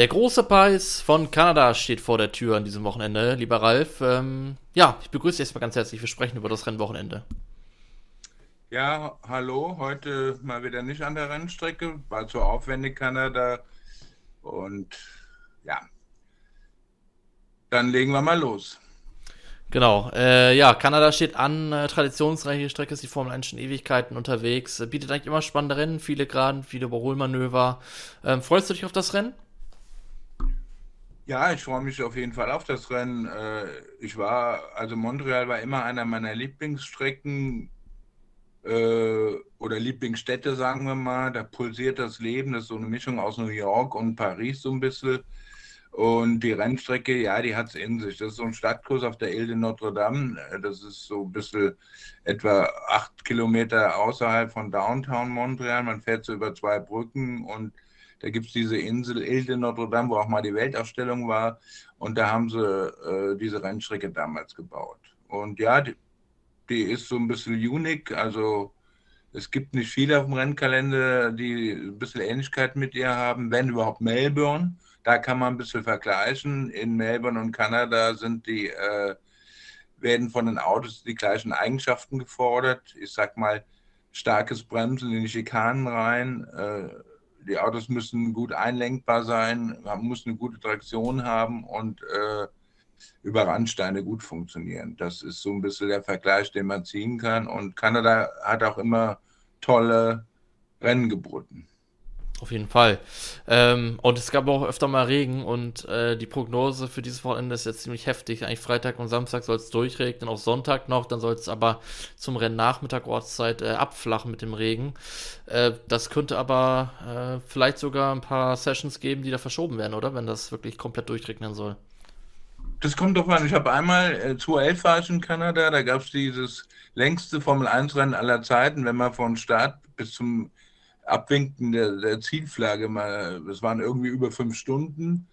Der große Preis von Kanada steht vor der Tür an diesem Wochenende, lieber Ralf. Ähm, ja, ich begrüße dich erstmal ganz herzlich. Wir sprechen über das Rennwochenende. Ja, hallo. Heute mal wieder nicht an der Rennstrecke. War zu aufwendig Kanada. Und ja, dann legen wir mal los. Genau, äh, ja, Kanada steht an, äh, traditionsreiche Strecke ist die Formel 1 schon Ewigkeiten unterwegs, äh, bietet eigentlich immer spannende Rennen, viele Geraden, viele Überholmanöver. Ähm, freust du dich auf das Rennen? Ja, ich freue mich auf jeden Fall auf das Rennen. Äh, ich war, also Montreal war immer einer meiner Lieblingsstrecken äh, oder Lieblingsstädte, sagen wir mal. Da pulsiert das Leben. Das ist so eine Mischung aus New York und Paris so ein bisschen. Und die Rennstrecke, ja, die hat es in sich. Das ist so ein Stadtkurs auf der Ile de Notre Dame. Das ist so ein bisschen etwa acht Kilometer außerhalb von Downtown Montreal. Man fährt so über zwei Brücken und da gibt es diese Insel Ile de Notre Dame, wo auch mal die Weltausstellung war. Und da haben sie äh, diese Rennstrecke damals gebaut. Und ja, die, die, ist so ein bisschen unique. Also es gibt nicht viele auf dem Rennkalender, die ein bisschen Ähnlichkeit mit ihr haben, wenn überhaupt Melbourne. Da kann man ein bisschen vergleichen. In Melbourne und Kanada sind die, äh, werden von den Autos die gleichen Eigenschaften gefordert. Ich sag mal, starkes Bremsen in die Schikanen rein, äh, die Autos müssen gut einlenkbar sein, man muss eine gute Traktion haben und äh, über Randsteine gut funktionieren. Das ist so ein bisschen der Vergleich, den man ziehen kann. Und Kanada hat auch immer tolle Rennen geboten. Auf jeden Fall. Ähm, und es gab auch öfter mal Regen und äh, die Prognose für dieses Wochenende ist jetzt ziemlich heftig. Eigentlich Freitag und Samstag soll es durchregnen, auch Sonntag noch. Dann soll es aber zum Rennnachmittag Ortszeit äh, abflachen mit dem Regen. Äh, das könnte aber äh, vielleicht sogar ein paar Sessions geben, die da verschoben werden, oder? Wenn das wirklich komplett durchregnen soll. Das kommt doch an. Ich habe einmal äh, 2011 war ich in Kanada, da gab es dieses längste Formel-1-Rennen aller Zeiten, wenn man von Start bis zum Abwinken der, der Zielflagge es waren irgendwie über fünf Stunden.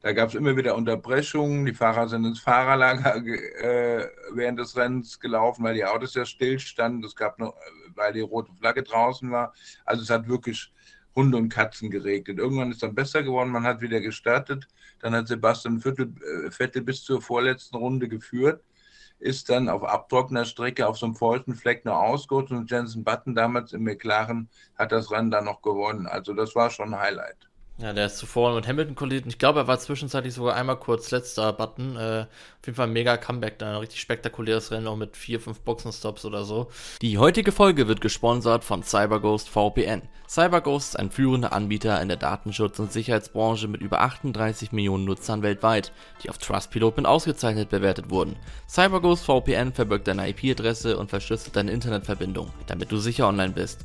Da gab es immer wieder Unterbrechungen. Die Fahrer sind ins Fahrerlager äh, während des Rennens gelaufen, weil die Autos ja stillstanden. Es gab noch, weil die rote Flagge draußen war. Also es hat wirklich Hunde und Katzen geregnet. Irgendwann ist dann besser geworden. Man hat wieder gestartet. Dann hat Sebastian Vettel, äh, Vettel bis zur vorletzten Runde geführt ist dann auf abtrockener Strecke auf so einem feuchten Fleck nur ausgerutscht und Jensen Button damals im McLaren hat das Rennen dann noch gewonnen. Also das war schon ein Highlight. Ja, der ist zuvor mit Hamilton kollidiert. Ich glaube, er war zwischenzeitlich sogar einmal kurz letzter Button. Äh, auf jeden Fall ein mega Comeback da. Ein richtig spektakuläres Rennen, auch mit vier, fünf Boxenstops oder so. Die heutige Folge wird gesponsert von CyberGhost VPN. CyberGhost ist ein führender Anbieter in der Datenschutz- und Sicherheitsbranche mit über 38 Millionen Nutzern weltweit, die auf Trustpilot mit ausgezeichnet bewertet wurden. CyberGhost VPN verbirgt deine IP-Adresse und verschlüsselt deine Internetverbindung, damit du sicher online bist.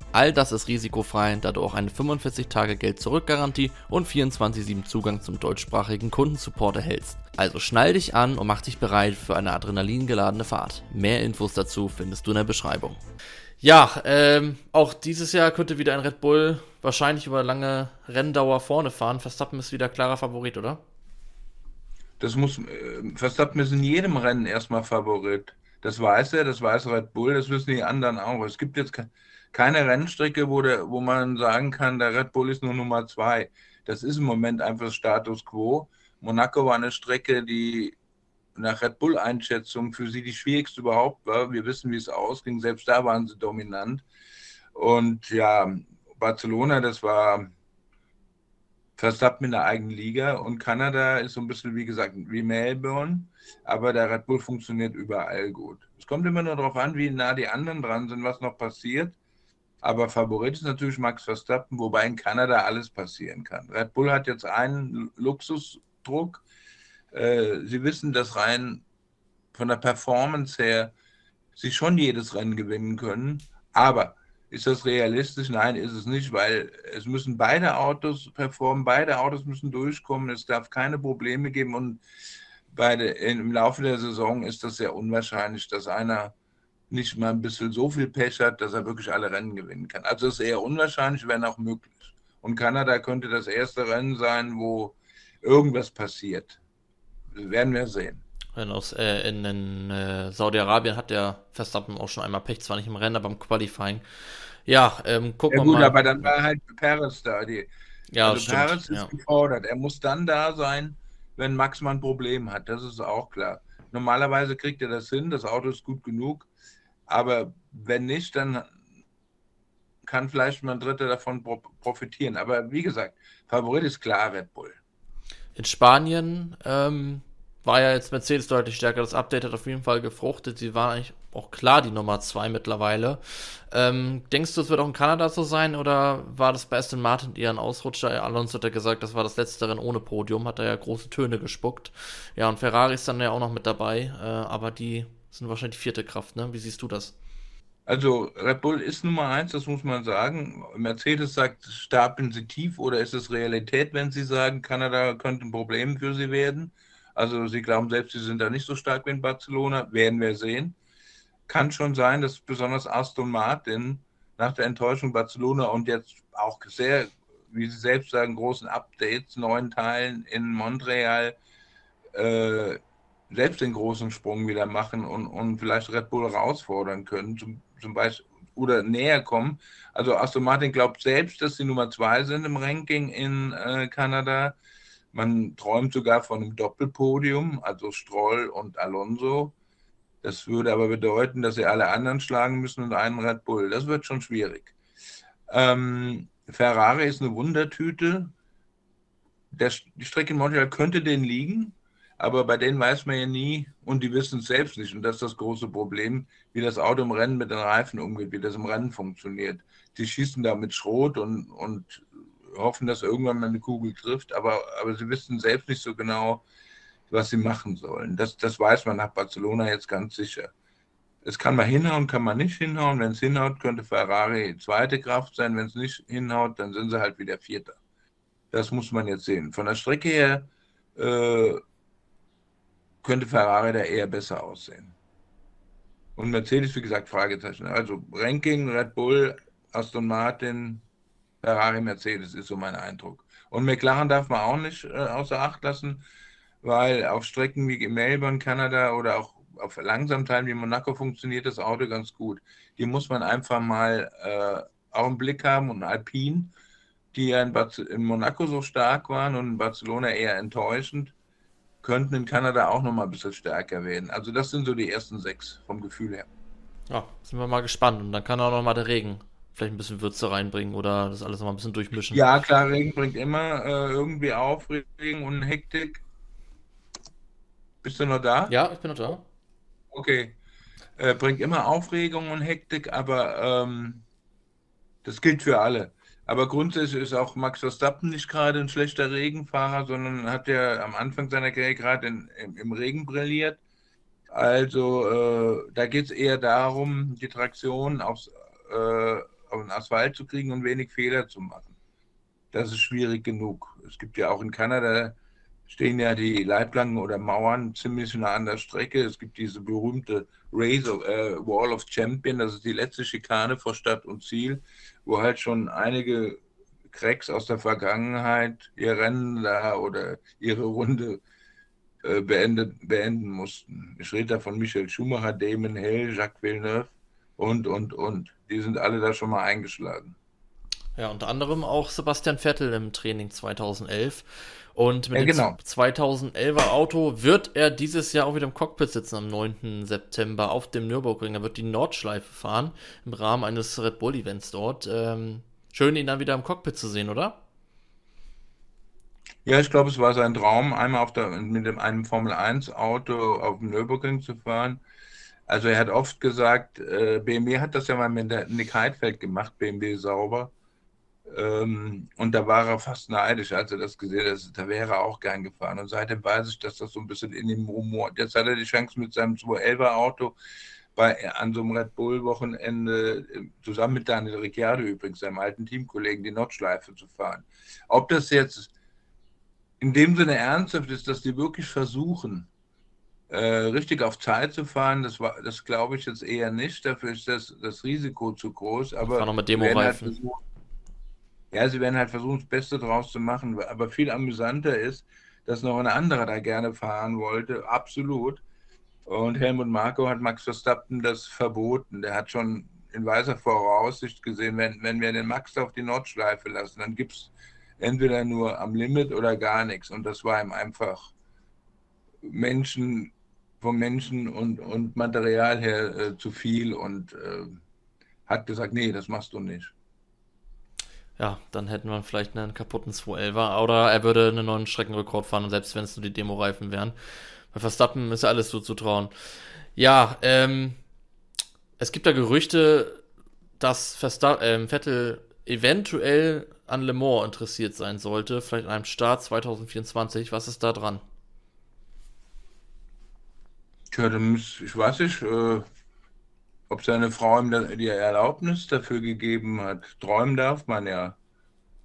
All das ist risikofrei, da du auch eine 45-Tage-Geld-Zurück-Garantie und 24-7 Zugang zum deutschsprachigen Kundensupport erhältst. Also schnall dich an und mach dich bereit für eine adrenalingeladene Fahrt. Mehr Infos dazu findest du in der Beschreibung. Ja, ähm, auch dieses Jahr könnte wieder ein Red Bull wahrscheinlich über lange Renndauer vorne fahren. Verstappen ist wieder klarer Favorit, oder? Das muss, äh, Verstappen ist in jedem Rennen erstmal Favorit. Das weiß er, das weiß Red Bull, das wissen die anderen auch. Es gibt jetzt keine Rennstrecke, wo, der, wo man sagen kann, der Red Bull ist nur Nummer zwei. Das ist im Moment einfach Status quo. Monaco war eine Strecke, die nach Red Bull-Einschätzung für sie die schwierigste überhaupt war. Wir wissen, wie es ausging. Selbst da waren sie dominant. Und ja, Barcelona, das war Verstappen in der eigenen Liga. Und Kanada ist so ein bisschen, wie gesagt, wie Melbourne. Aber der Red Bull funktioniert überall gut. Es kommt immer nur darauf an, wie nah die anderen dran sind, was noch passiert. Aber Favorit ist natürlich Max Verstappen, wobei in Kanada alles passieren kann. Red Bull hat jetzt einen Luxusdruck. Äh, sie wissen, dass rein von der Performance her sie schon jedes Rennen gewinnen können. Aber ist das realistisch? Nein, ist es nicht, weil es müssen beide Autos performen, beide Autos müssen durchkommen, es darf keine Probleme geben und bei der, im Laufe der Saison ist das sehr unwahrscheinlich, dass einer nicht mal ein bisschen so viel Pech hat, dass er wirklich alle Rennen gewinnen kann. Also es ist eher unwahrscheinlich, wenn auch möglich. Und Kanada könnte das erste Rennen sein, wo irgendwas passiert. Werden wir sehen. Aus, äh, in, in äh, Saudi-Arabien hat der Verstappen auch schon einmal Pech, zwar nicht im Rennen, aber im Qualifying. Ja, ähm, gucken ja, gut, wir mal. aber dann war halt Perez da. Die, ja, also stimmt, Perez ist ja. gefordert. Er muss dann da sein, wenn Max mal ein Problem hat. Das ist auch klar. Normalerweise kriegt er das hin, das Auto ist gut genug. Aber wenn nicht, dann kann vielleicht mal ein Dritter davon profitieren. Aber wie gesagt, Favorit ist klar Red Bull. In Spanien ähm, war ja jetzt Mercedes deutlich stärker. Das Update hat auf jeden Fall gefruchtet. Sie waren eigentlich auch klar die Nummer 2 mittlerweile. Ähm, denkst du, es wird auch in Kanada so sein oder war das bei Aston Martin eher ein Ausrutscher? Alonso hat ja gesagt, das war das letzte Rennen ohne Podium, hat er ja große Töne gespuckt. Ja, und Ferrari ist dann ja auch noch mit dabei, äh, aber die sind wahrscheinlich die vierte Kraft, ne? Wie siehst du das? Also Red Bull ist Nummer eins, das muss man sagen. Mercedes sagt, stapeln sie tief oder ist es Realität, wenn sie sagen, Kanada könnte ein Problem für sie werden? Also sie glauben selbst, sie sind da nicht so stark wie in Barcelona, werden wir sehen. Kann schon sein, dass besonders Aston Martin nach der Enttäuschung Barcelona und jetzt auch sehr, wie sie selbst sagen, großen Updates, neuen Teilen in Montreal, äh, selbst den großen Sprung wieder machen und, und vielleicht Red Bull herausfordern können, zum, zum Beispiel oder näher kommen. Also Aston Martin glaubt selbst, dass sie Nummer zwei sind im Ranking in äh, Kanada. Man träumt sogar von einem Doppelpodium, also Stroll und Alonso. Das würde aber bedeuten, dass sie alle anderen schlagen müssen und einen Red Bull. Das wird schon schwierig. Ähm, Ferrari ist eine Wundertüte. Der, die Strecke in Montreal könnte denen liegen aber bei denen weiß man ja nie und die wissen es selbst nicht. Und das ist das große Problem, wie das Auto im Rennen mit den Reifen umgeht, wie das im Rennen funktioniert. Die schießen da mit Schrot und, und hoffen, dass irgendwann mal eine Kugel trifft, aber, aber sie wissen selbst nicht so genau, was sie machen sollen. Das, das weiß man nach Barcelona jetzt ganz sicher. Es kann mal hinhauen, kann man nicht hinhauen. Wenn es hinhaut, könnte Ferrari zweite Kraft sein. Wenn es nicht hinhaut, dann sind sie halt wieder Vierter. Das muss man jetzt sehen. Von der Strecke her äh, könnte Ferrari da eher besser aussehen. Und Mercedes, wie gesagt, Fragezeichen. Also Ranking, Red Bull, Aston Martin, Ferrari, Mercedes ist so mein Eindruck. Und McLaren darf man auch nicht äh, außer Acht lassen, weil auf Strecken wie Melbourne, Kanada oder auch auf Langsamteilen wie Monaco funktioniert das Auto ganz gut. Die muss man einfach mal äh, auch im Blick haben und Alpine, die ja in, in Monaco so stark waren und in Barcelona eher enttäuschend könnten in Kanada auch noch mal ein bisschen stärker werden. Also das sind so die ersten sechs vom Gefühl her. Ja, sind wir mal gespannt. Und dann kann auch noch mal der Regen vielleicht ein bisschen Würze reinbringen oder das alles noch mal ein bisschen durchmischen. Ja, klar, Regen bringt immer äh, irgendwie Aufregung und Hektik. Bist du noch da? Ja, ich bin noch da. Okay. Äh, bringt immer Aufregung und Hektik, aber ähm, das gilt für alle. Aber grundsätzlich ist auch Max Verstappen nicht gerade ein schlechter Regenfahrer, sondern hat ja am Anfang seiner Karriere gerade im, im Regen brilliert. Also äh, da geht es eher darum, die Traktion aufs, äh, auf den Asphalt zu kriegen und wenig Fehler zu machen. Das ist schwierig genug. Es gibt ja auch in Kanada stehen ja die Leitplanken oder Mauern ziemlich nah an der Strecke. Es gibt diese berühmte Razor, äh, Wall of Champion, das ist die letzte Schikane vor Stadt und Ziel, wo halt schon einige Cracks aus der Vergangenheit ihr Rennen da oder ihre Runde äh, beendet, beenden mussten. Ich rede da von Michael Schumacher, Damon Hill, Jacques Villeneuve und, und, und. Die sind alle da schon mal eingeschlagen. Ja, unter anderem auch Sebastian Vettel im Training 2011. Und mit ja, genau. dem 2011er Auto wird er dieses Jahr auch wieder im Cockpit sitzen am 9. September auf dem Nürburgring. Er wird die Nordschleife fahren im Rahmen eines Red Bull Events dort. Ähm, schön, ihn dann wieder im Cockpit zu sehen, oder? Ja, ich glaube, es war sein Traum, einmal auf der, mit dem, einem Formel 1 Auto auf dem Nürburgring zu fahren. Also er hat oft gesagt, äh, BMW hat das ja mal mit Nick Heidfeld gemacht, BMW sauber. Ähm, und da war er fast neidisch, als er das gesehen hat. Da wäre er auch gern gefahren. Und seitdem weiß ich, dass das so ein bisschen in dem Humor. Jetzt hat er die Chance mit seinem 211er Auto bei, an so einem Red Bull-Wochenende zusammen mit Daniel Ricciardo übrigens, seinem alten Teamkollegen, die Nordschleife zu fahren. Ob das jetzt in dem Sinne ernsthaft ist, dass die wirklich versuchen, äh, richtig auf Zeit zu fahren, das, das glaube ich jetzt eher nicht. Dafür ist das, das Risiko zu groß. Aber war noch mit Demo-Reifen. Halt ja, sie werden halt versuchen, das Beste draus zu machen. Aber viel amüsanter ist, dass noch ein anderer da gerne fahren wollte, absolut. Und Helmut Marko hat Max Verstappen das verboten. Der hat schon in weiser Voraussicht gesehen, wenn, wenn wir den Max auf die Nordschleife lassen, dann gibt es entweder nur am Limit oder gar nichts. Und das war ihm einfach Menschen vom Menschen und, und Material her äh, zu viel und äh, hat gesagt, nee, das machst du nicht. Ja, dann hätten wir vielleicht einen kaputten 211er oder er würde einen neuen Streckenrekord fahren, selbst wenn es nur die Demo-Reifen wären. Bei Verstappen ist ja alles so zu trauen. Ja, ähm, es gibt da Gerüchte, dass Versta äh, Vettel eventuell an Le Mans interessiert sein sollte, vielleicht an einem Start 2024. Was ist da dran? Tja, dann muss, ich weiß nicht, äh, ob seine Frau ihm die Erlaubnis dafür gegeben hat. Träumen darf man ja.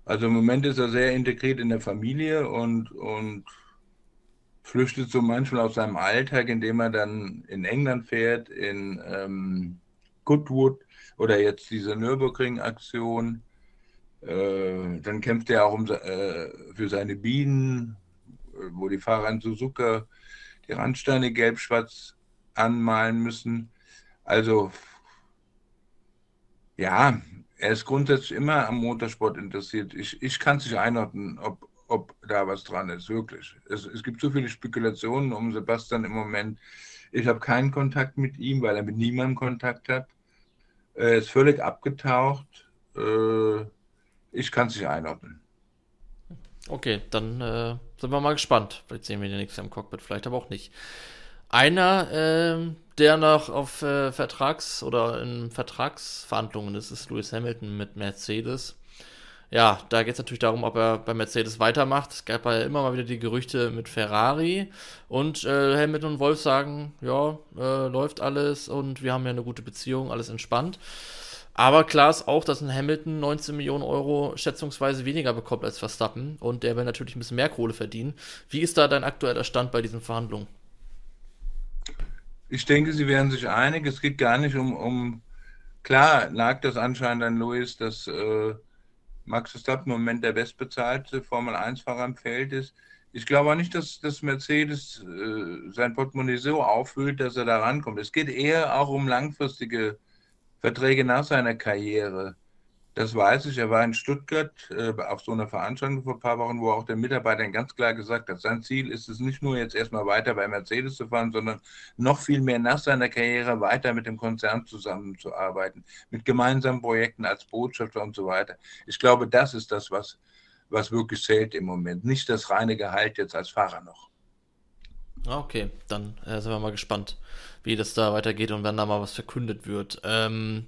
Also im Moment ist er sehr integriert in der Familie und, und flüchtet so manchmal aus seinem Alltag, indem er dann in England fährt, in ähm, Goodwood oder jetzt diese Nürburgring-Aktion. Äh, dann kämpft er auch um, äh, für seine Bienen, wo die Fahrer in Suzuka die Randsteine gelb-schwarz anmalen müssen. Also ja, er ist grundsätzlich immer am Motorsport interessiert. Ich, ich kann es nicht einordnen, ob, ob da was dran ist, wirklich. Es, es gibt so viele Spekulationen um Sebastian im Moment. Ich habe keinen Kontakt mit ihm, weil er mit niemandem Kontakt hat. Er ist völlig abgetaucht. Äh, ich kann es nicht einordnen. Okay, dann äh, sind wir mal gespannt. Vielleicht sehen wir den nächsten im Cockpit, vielleicht aber auch nicht. Einer, äh, der noch auf äh, Vertrags- oder in Vertragsverhandlungen ist, ist Lewis Hamilton mit Mercedes. Ja, da geht es natürlich darum, ob er bei Mercedes weitermacht. Es gab ja immer mal wieder die Gerüchte mit Ferrari und äh, Hamilton und Wolf sagen, ja, äh, läuft alles und wir haben ja eine gute Beziehung, alles entspannt. Aber klar ist auch, dass ein Hamilton 19 Millionen Euro schätzungsweise weniger bekommt als Verstappen und der will natürlich ein bisschen mehr Kohle verdienen. Wie ist da dein aktueller Stand bei diesen Verhandlungen? Ich denke, sie werden sich einig. Es geht gar nicht um, um klar lag das anscheinend an Louis, dass äh, Max Verstappen im Moment der bestbezahlte Formel-1-Fahrer im Feld ist. Ich glaube auch nicht, dass, dass Mercedes äh, sein Portemonnaie so auffüllt, dass er da rankommt. Es geht eher auch um langfristige Verträge nach seiner Karriere. Das weiß ich. Er war in Stuttgart äh, auf so einer Veranstaltung vor ein paar Wochen, wo auch der Mitarbeiter ganz klar gesagt hat, sein Ziel ist es nicht nur jetzt erstmal weiter bei Mercedes zu fahren, sondern noch viel mehr nach seiner Karriere weiter mit dem Konzern zusammenzuarbeiten, mit gemeinsamen Projekten als Botschafter und so weiter. Ich glaube, das ist das, was, was wirklich zählt im Moment. Nicht das reine Gehalt jetzt als Fahrer noch. Okay, dann äh, sind wir mal gespannt, wie das da weitergeht und wenn da mal was verkündet wird. Ähm,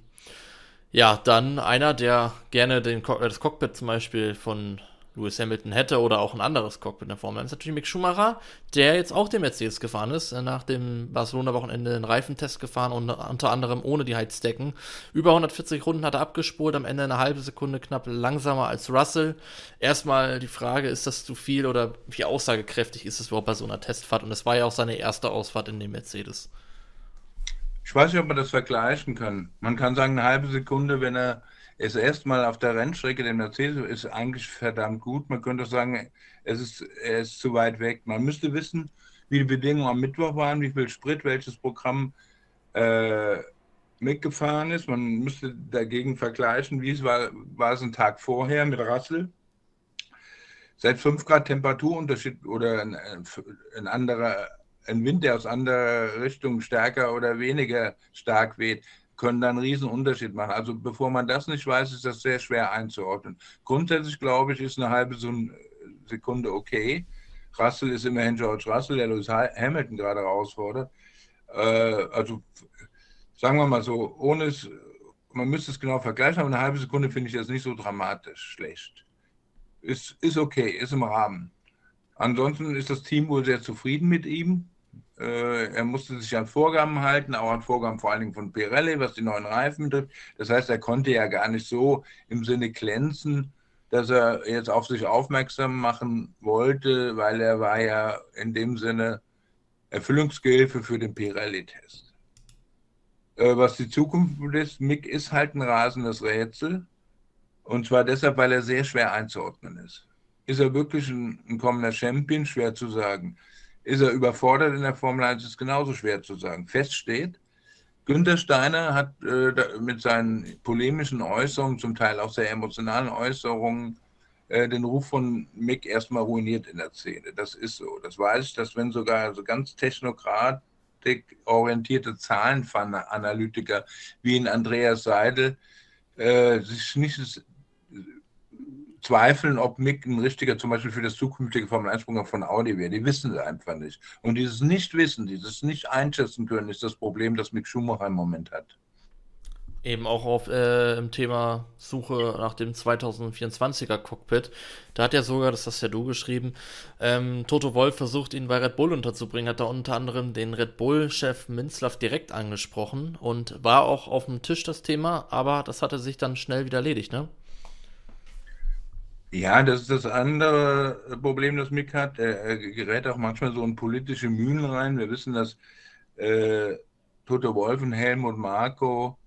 ja, dann einer, der gerne den, das Cockpit zum Beispiel von Lewis Hamilton hätte oder auch ein anderes Cockpit in der Formel 1, ist natürlich Mick Schumacher, der jetzt auch den Mercedes gefahren ist, äh, nach dem Barcelona-Wochenende einen Reifentest gefahren und unter anderem ohne die Heizdecken. Über 140 Runden hat er abgespult, am Ende eine halbe Sekunde knapp langsamer als Russell. Erstmal die Frage, ist das zu viel oder wie aussagekräftig ist es überhaupt bei so einer Testfahrt? Und es war ja auch seine erste Ausfahrt in dem Mercedes. Ich weiß nicht, ob man das vergleichen kann. Man kann sagen, eine halbe Sekunde, wenn er es erstmal auf der Rennstrecke den Mercedes ist eigentlich verdammt gut. Man könnte sagen, es ist, er ist zu weit weg. Man müsste wissen, wie die Bedingungen am Mittwoch waren, wie viel Sprit, welches Programm äh, mitgefahren ist. Man müsste dagegen vergleichen, wie es war, war es ein Tag vorher mit Rassel. Seit 5 Grad Temperaturunterschied oder ein, ein anderer ein Wind, der aus anderer Richtung stärker oder weniger stark weht, können dann einen riesen Unterschied machen. Also bevor man das nicht weiß, ist das sehr schwer einzuordnen. Grundsätzlich glaube ich, ist eine halbe Sekunde okay. Russell ist immerhin George Russell, der Lewis Hamilton gerade herausfordert. Äh, also sagen wir mal so, ohne es, man müsste es genau vergleichen, aber eine halbe Sekunde finde ich jetzt nicht so dramatisch schlecht. Ist, ist okay, ist im Rahmen. Ansonsten ist das Team wohl sehr zufrieden mit ihm. Äh, er musste sich an Vorgaben halten, auch an Vorgaben vor allen Dingen von Pirelli, was die neuen Reifen betrifft. Das heißt, er konnte ja gar nicht so im Sinne glänzen, dass er jetzt auf sich aufmerksam machen wollte, weil er war ja in dem Sinne Erfüllungsgehilfe für den Pirelli-Test. Äh, was die Zukunft ist, Mick ist halt ein rasendes Rätsel. Und zwar deshalb, weil er sehr schwer einzuordnen ist. Ist er wirklich ein, ein kommender Champion? Schwer zu sagen. Ist er überfordert in der Formel 1? Ist genauso schwer zu sagen. Fest steht, Günther Steiner hat äh, mit seinen polemischen Äußerungen, zum Teil auch sehr emotionalen Äußerungen, äh, den Ruf von Mick erstmal ruiniert in der Szene. Das ist so. Das weiß ich, dass wenn sogar so ganz technokratikorientierte Zahlenanalytiker wie in Andreas Seidel äh, sich nicht zweifeln, ob Mick ein richtiger, zum Beispiel für das zukünftige Formel 1 von Audi wäre. Die wissen es einfach nicht. Und dieses Nichtwissen, dieses nicht einschätzen können, ist das Problem, das Mick Schumacher im Moment hat. Eben auch auf äh, im Thema Suche nach dem 2024er Cockpit. Da hat ja sogar, das hast ja du geschrieben, ähm, Toto Wolf versucht, ihn bei Red Bull unterzubringen, hat da unter anderem den Red Bull-Chef Minzlaff direkt angesprochen und war auch auf dem Tisch das Thema, aber das hatte sich dann schnell wieder erledigt, ne? Ja, das ist das andere Problem, das Mick hat. Er, er gerät auch manchmal so in politische Mühlen rein. Wir wissen, dass äh, Toto Wolf und Helmut Marco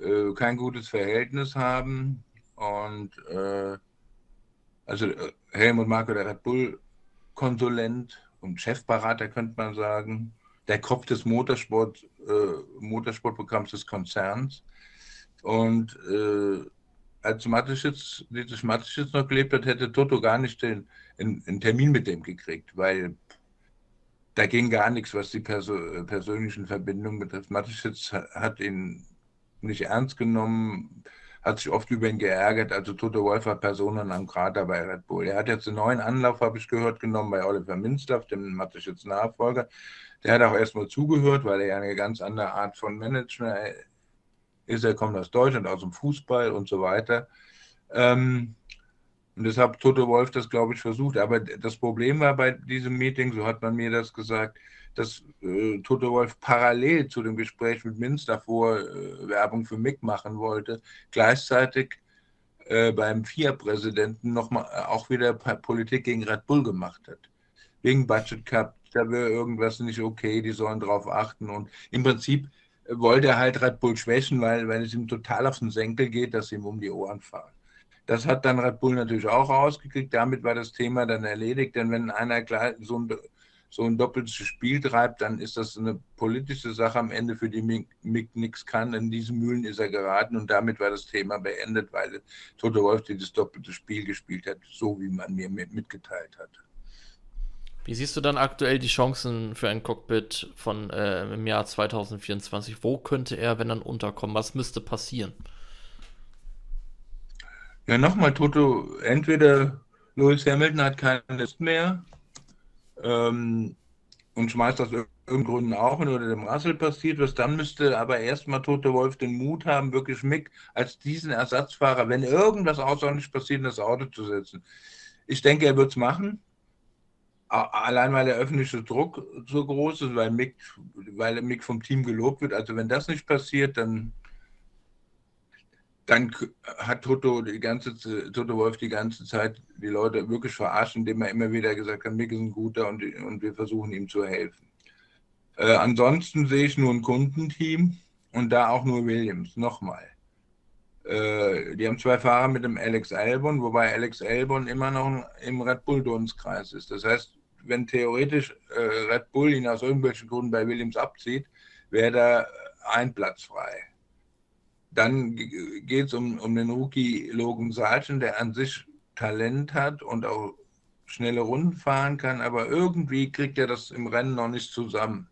äh, kein gutes Verhältnis haben. Und äh, also äh, Helmut Marko, der Red Bull-Konsulent und Chefberater, könnte man sagen, der Kopf des Motorsport, äh, Motorsportprogramms des Konzerns. Und äh, als Mateschitz, Dietrich Mateschitz noch gelebt hat, hätte Toto gar nicht den, einen, einen Termin mit dem gekriegt, weil da ging gar nichts, was die Perso persönlichen Verbindungen betrifft. Mateschitz hat ihn nicht ernst genommen, hat sich oft über ihn geärgert. Also Toto Wolf war Personen am Krater bei Red Bull. Er hat jetzt einen neuen Anlauf, habe ich gehört, genommen bei Oliver Minzlaff, dem Mateschitz Nachfolger. Der hat auch erstmal zugehört, weil er ja eine ganz andere Art von Management ist er kommt aus Deutschland, aus dem Fußball und so weiter. Ähm, und deshalb Toto Wolf das, glaube ich, versucht. Aber das Problem war bei diesem Meeting, so hat man mir das gesagt, dass äh, Toto Wolf parallel zu dem Gespräch mit Minz davor äh, Werbung für Mick machen wollte, gleichzeitig äh, beim FIA-Präsidenten äh, auch wieder Politik gegen Red Bull gemacht hat. Wegen Budget Cup, da wäre irgendwas nicht okay, die sollen darauf achten. Und im Prinzip wollte er halt Red Bull schwächen, weil, weil es ihm total auf den Senkel geht, dass sie ihm um die Ohren fahren. Das hat dann Red Bull natürlich auch rausgekriegt. Damit war das Thema dann erledigt. Denn wenn einer so ein, so ein doppeltes Spiel treibt, dann ist das eine politische Sache am Ende, für die Mick nichts kann. In diesen Mühlen ist er geraten und damit war das Thema beendet, weil Toto Wolf dieses doppelte Spiel gespielt hat, so wie man mir mitgeteilt hat. Wie siehst du dann aktuell die Chancen für ein Cockpit von äh, im Jahr 2024? Wo könnte er, wenn dann unterkommen? Was müsste passieren? Ja, nochmal, Toto, entweder Lewis Hamilton hat keine Lust mehr ähm, und schmeißt aus irgendeinen Gründen auch hin oder dem Russell passiert was, dann müsste aber erstmal Toto Wolf den Mut haben, wirklich Mick als diesen Ersatzfahrer, wenn irgendwas außerordentlich passiert, in das Auto zu setzen. Ich denke, er wird es machen allein weil der öffentliche Druck so groß ist, weil Mick, weil Mick vom Team gelobt wird. Also wenn das nicht passiert, dann, dann hat Toto, die ganze, Toto Wolf die ganze Zeit die Leute wirklich verarscht, indem er immer wieder gesagt hat, Mick ist ein guter und, und wir versuchen ihm zu helfen. Äh, ansonsten sehe ich nur ein Kundenteam und da auch nur Williams. Nochmal. Äh, die haben zwei Fahrer mit dem Alex Albon, wobei Alex Albon immer noch im Red Bull Dunstkreis ist. Das heißt, wenn theoretisch äh, Red Bull ihn aus irgendwelchen Gründen bei Williams abzieht, wäre da ein Platz frei. Dann geht es um, um den Rookie Logan Sargent, der an sich Talent hat und auch schnelle Runden fahren kann, aber irgendwie kriegt er das im Rennen noch nicht zusammen.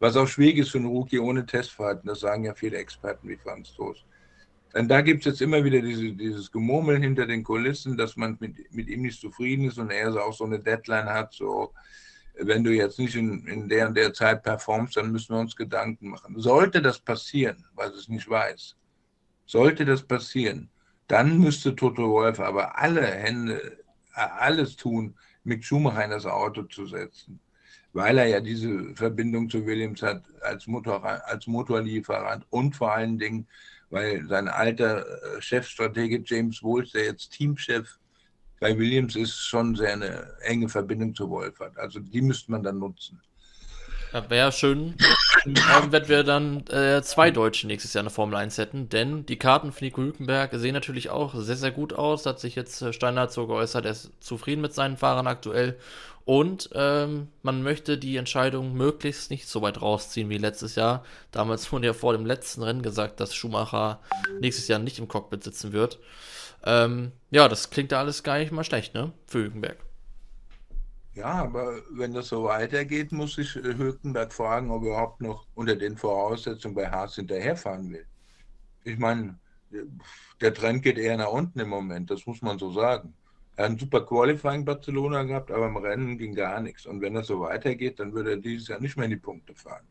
Was auch schwierig ist für einen Rookie ohne Testfahrten, das sagen ja viele Experten wie Franz Toast. Und da gibt es jetzt immer wieder diese, dieses Gemurmel hinter den Kulissen, dass man mit, mit ihm nicht zufrieden ist und er so auch so eine Deadline hat, so wenn du jetzt nicht in, in der und der Zeit performst, dann müssen wir uns Gedanken machen. Sollte das passieren, was es nicht weiß, sollte das passieren, dann müsste Toto Wolf aber alle Hände, alles tun, Mick Schumacher in das Auto zu setzen, weil er ja diese Verbindung zu Williams hat als, Motor, als Motorlieferant und vor allen Dingen weil sein alter äh, Chefstratege James Wolf, der jetzt Teamchef bei Williams ist, schon sehr eine enge Verbindung zu Wolf hat. Also die müsste man dann nutzen. Ja, Wäre schön, ähm, wenn wir dann äh, zwei Deutsche nächstes Jahr in der Formel 1 hätten, denn die Karten für Nico Hülkenberg sehen natürlich auch sehr, sehr gut aus. Hat sich jetzt äh, Steiner so geäußert, er ist zufrieden mit seinen Fahrern aktuell. Und ähm, man möchte die Entscheidung möglichst nicht so weit rausziehen wie letztes Jahr. Damals wurde ja vor dem letzten Rennen gesagt, dass Schumacher nächstes Jahr nicht im Cockpit sitzen wird. Ähm, ja, das klingt ja alles gar nicht mal schlecht, ne? Für Hülkenberg. Ja, aber wenn das so weitergeht, muss sich äh, Hülkenberg fragen, ob er überhaupt noch unter den Voraussetzungen bei Haas hinterherfahren will. Ich meine, der Trend geht eher nach unten im Moment, das muss man so sagen. Er hat ein super Qualifying Barcelona gehabt, aber im Rennen ging gar nichts. Und wenn das so weitergeht, dann würde er dieses Jahr nicht mehr in die Punkte fahren.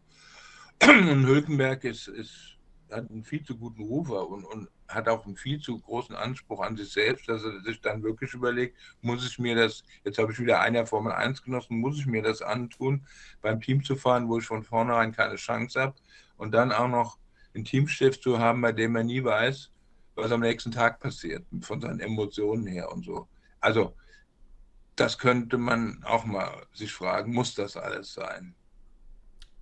Und Hülkenberg ist, ist, hat einen viel zu guten Rufer und, und hat auch einen viel zu großen Anspruch an sich selbst, dass er sich dann wirklich überlegt, muss ich mir das, jetzt habe ich wieder ein Jahr Formel 1 genossen, muss ich mir das antun, beim Team zu fahren, wo ich von vornherein keine Chance habe und dann auch noch einen Teamchef zu haben, bei dem er nie weiß, was am nächsten Tag passiert, von seinen Emotionen her und so. Also, das könnte man auch mal sich fragen, muss das alles sein?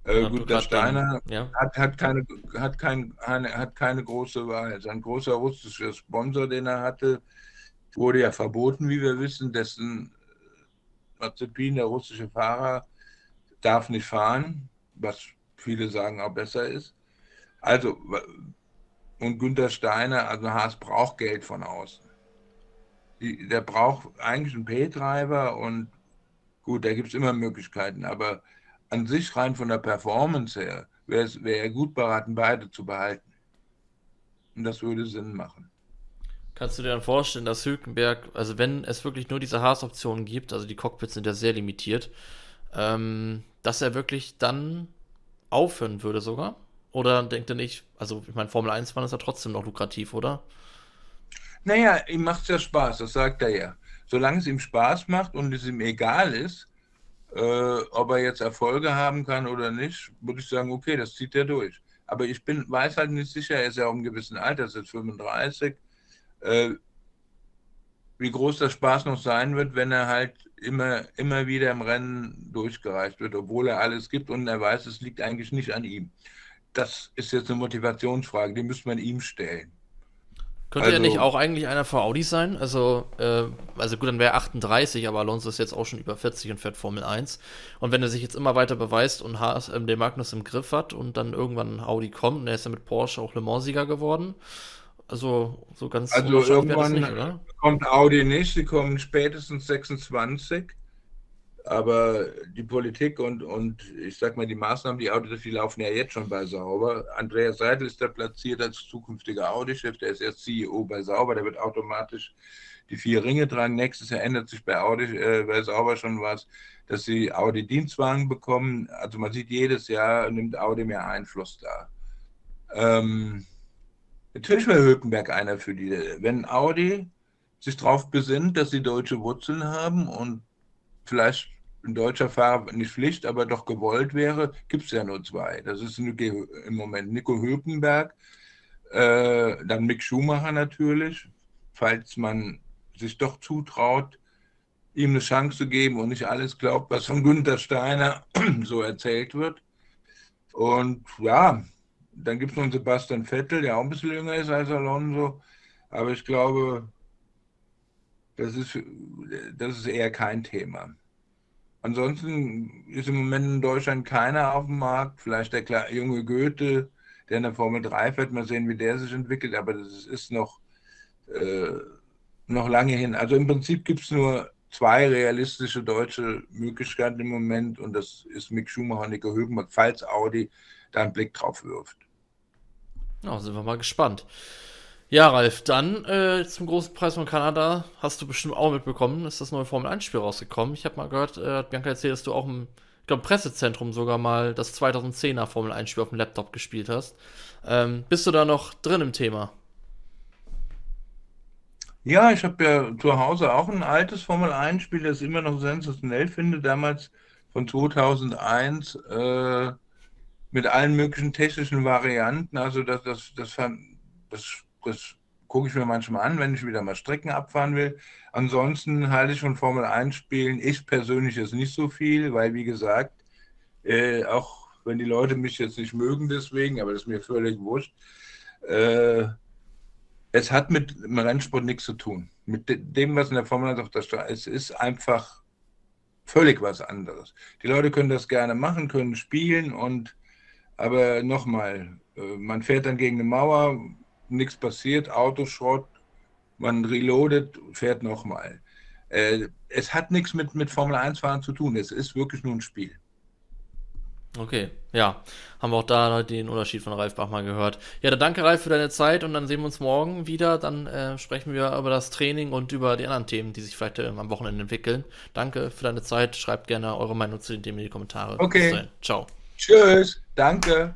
Äh, gut, der Steiner den, ja. hat, hat, keine, hat, kein, eine, hat keine große Wahl. Sein großer russischer Sponsor, den er hatte, wurde ja verboten, wie wir wissen. Dessen äh, Mazepin, der russische Fahrer, darf nicht fahren, was viele sagen auch besser ist. Also, und Günther Steiner, also Haas braucht Geld von außen. Der braucht eigentlich einen P-Treiber und gut, da gibt es immer Möglichkeiten, aber an sich rein von der Performance her wäre wär er gut beraten, beide zu behalten. Und das würde Sinn machen. Kannst du dir dann vorstellen, dass Hülkenberg, also wenn es wirklich nur diese Haas-Optionen gibt, also die Cockpits sind ja sehr limitiert, ähm, dass er wirklich dann aufhören würde sogar? Oder denkt er nicht, also ich meine, Formel 1 fahren ist ja trotzdem noch lukrativ, oder? Naja, ihm macht es ja Spaß, das sagt er ja. Solange es ihm Spaß macht und es ihm egal ist, äh, ob er jetzt Erfolge haben kann oder nicht, würde ich sagen, okay, das zieht er durch. Aber ich bin, weiß halt nicht sicher, er ist ja auch im gewissen Alter, ist jetzt 35, äh, wie groß der Spaß noch sein wird, wenn er halt immer, immer wieder im Rennen durchgereicht wird, obwohl er alles gibt und er weiß, es liegt eigentlich nicht an ihm. Das ist jetzt eine Motivationsfrage, die müsste man ihm stellen. Könnte also, er nicht auch eigentlich einer für Audi sein? Also, äh, also gut, dann wäre 38, aber Alonso ist jetzt auch schon über 40 und fährt Formel 1. Und wenn er sich jetzt immer weiter beweist und Haas, äh, den Magnus im Griff hat und dann irgendwann Audi kommt, und er ist ja mit Porsche auch Le Mans-Sieger geworden. Also, so ganz also irgendwann nicht, kommt Audi nicht, sie kommen spätestens 26. Aber die Politik und, und ich sag mal, die Maßnahmen, die Audi, die laufen ja jetzt schon bei Sauber. Andreas Seidel ist da platziert als zukünftiger Audi-Chef, der ist erst CEO bei Sauber, der wird automatisch die vier Ringe tragen. Nächstes Jahr ändert sich bei Audi, äh, bei Sauber schon was, dass sie Audi-Dienstwagen bekommen. Also man sieht jedes Jahr, nimmt Audi mehr Einfluss da. Ähm, natürlich wäre Hülkenberg einer für die. Wenn Audi sich darauf besinnt, dass sie deutsche Wurzeln haben und vielleicht ein deutscher Fahrer nicht Pflicht, aber doch gewollt wäre, gibt es ja nur zwei. Das ist im Moment Nico Hülkenberg, äh, dann Mick Schumacher natürlich, falls man sich doch zutraut, ihm eine Chance zu geben und nicht alles glaubt, was von Günther Steiner so erzählt wird. Und ja, dann gibt es noch Sebastian Vettel, der auch ein bisschen jünger ist als Alonso. Aber ich glaube, das ist, das ist eher kein Thema. Ansonsten ist im Moment in Deutschland keiner auf dem Markt. Vielleicht der junge Goethe, der in der Formel 3 fährt. Mal sehen, wie der sich entwickelt. Aber das ist noch, äh, noch lange hin. Also im Prinzip gibt es nur zwei realistische deutsche Möglichkeiten im Moment. Und das ist Mick Schumacher und Nico Hülkenberg, falls Audi da einen Blick drauf wirft. Ja, sind wir mal gespannt. Ja, Ralf, dann äh, zum großen Preis von Kanada hast du bestimmt auch mitbekommen, ist das neue Formel 1-Spiel rausgekommen. Ich habe mal gehört, äh, hat Bianca erzählt, dass du auch im ich glaub, Pressezentrum sogar mal das 2010er Formel 1-Spiel auf dem Laptop gespielt hast. Ähm, bist du da noch drin im Thema? Ja, ich habe ja zu Hause auch ein altes Formel 1-Spiel, das ich immer noch sensationell finde, damals von 2001 äh, mit allen möglichen technischen Varianten. Also das, das, das, das das gucke ich mir manchmal an, wenn ich wieder mal Strecken abfahren will. Ansonsten halte ich von Formel 1 Spielen, ich persönlich ist nicht so viel, weil wie gesagt, Äh, auch wenn die Leute mich jetzt nicht mögen deswegen, aber das ist mir völlig wurscht. Äh, es hat mit dem Rennsport nichts zu tun. Mit dem, was in der Formel 1 auf der Straße ist, ist einfach völlig was anderes. Die Leute können das gerne machen, können spielen und aber nochmal, äh, man fährt dann gegen eine Mauer, nichts passiert, Autoschrott, man reloadet, fährt nochmal. Äh, es hat nichts mit, mit Formel 1 fahren zu tun, es ist wirklich nur ein Spiel. Okay, ja. Haben wir auch da den Unterschied von Ralf Bachmann gehört. Ja, dann danke Ralf für deine Zeit und dann sehen wir uns morgen wieder. Dann äh, sprechen wir über das Training und über die anderen Themen, die sich vielleicht äh, am Wochenende entwickeln. Danke für deine Zeit. Schreibt gerne eure Meinung zu den Themen in die Kommentare. Okay. Ciao. Tschüss. Danke.